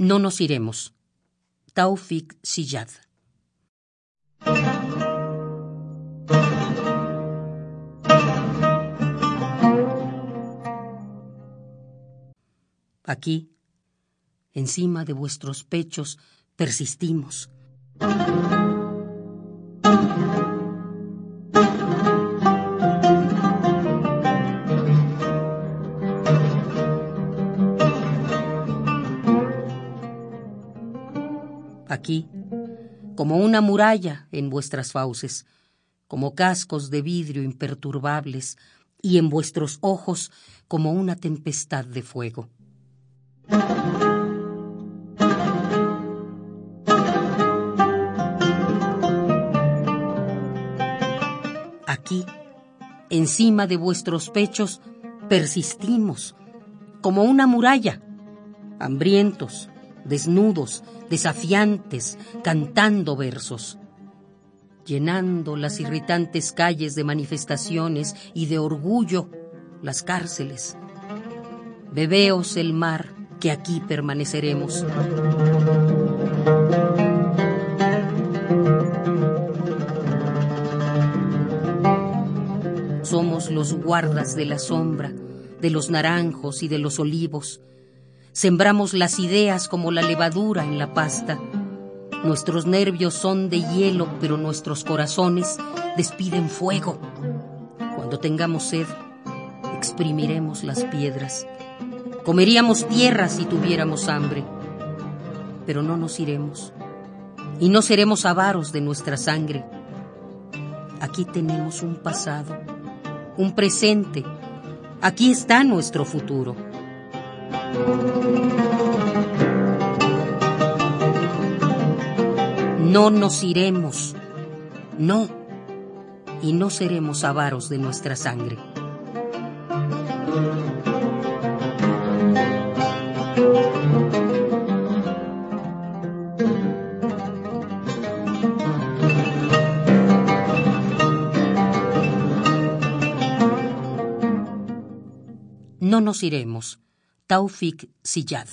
No nos iremos. Taufik Siyad. Aquí, encima de vuestros pechos, persistimos. Aquí, como una muralla en vuestras fauces, como cascos de vidrio imperturbables, y en vuestros ojos como una tempestad de fuego. Aquí, encima de vuestros pechos, persistimos como una muralla, hambrientos, desnudos, desafiantes, cantando versos, llenando las irritantes calles de manifestaciones y de orgullo, las cárceles. Bebeos el mar que aquí permaneceremos. Somos los guardas de la sombra, de los naranjos y de los olivos. Sembramos las ideas como la levadura en la pasta. Nuestros nervios son de hielo, pero nuestros corazones despiden fuego. Cuando tengamos sed, exprimiremos las piedras. Comeríamos tierra si tuviéramos hambre, pero no nos iremos y no seremos avaros de nuestra sangre. Aquí tenemos un pasado, un presente, aquí está nuestro futuro. No nos iremos, no, y no seremos avaros de nuestra sangre. No nos iremos. Taufik Siyad.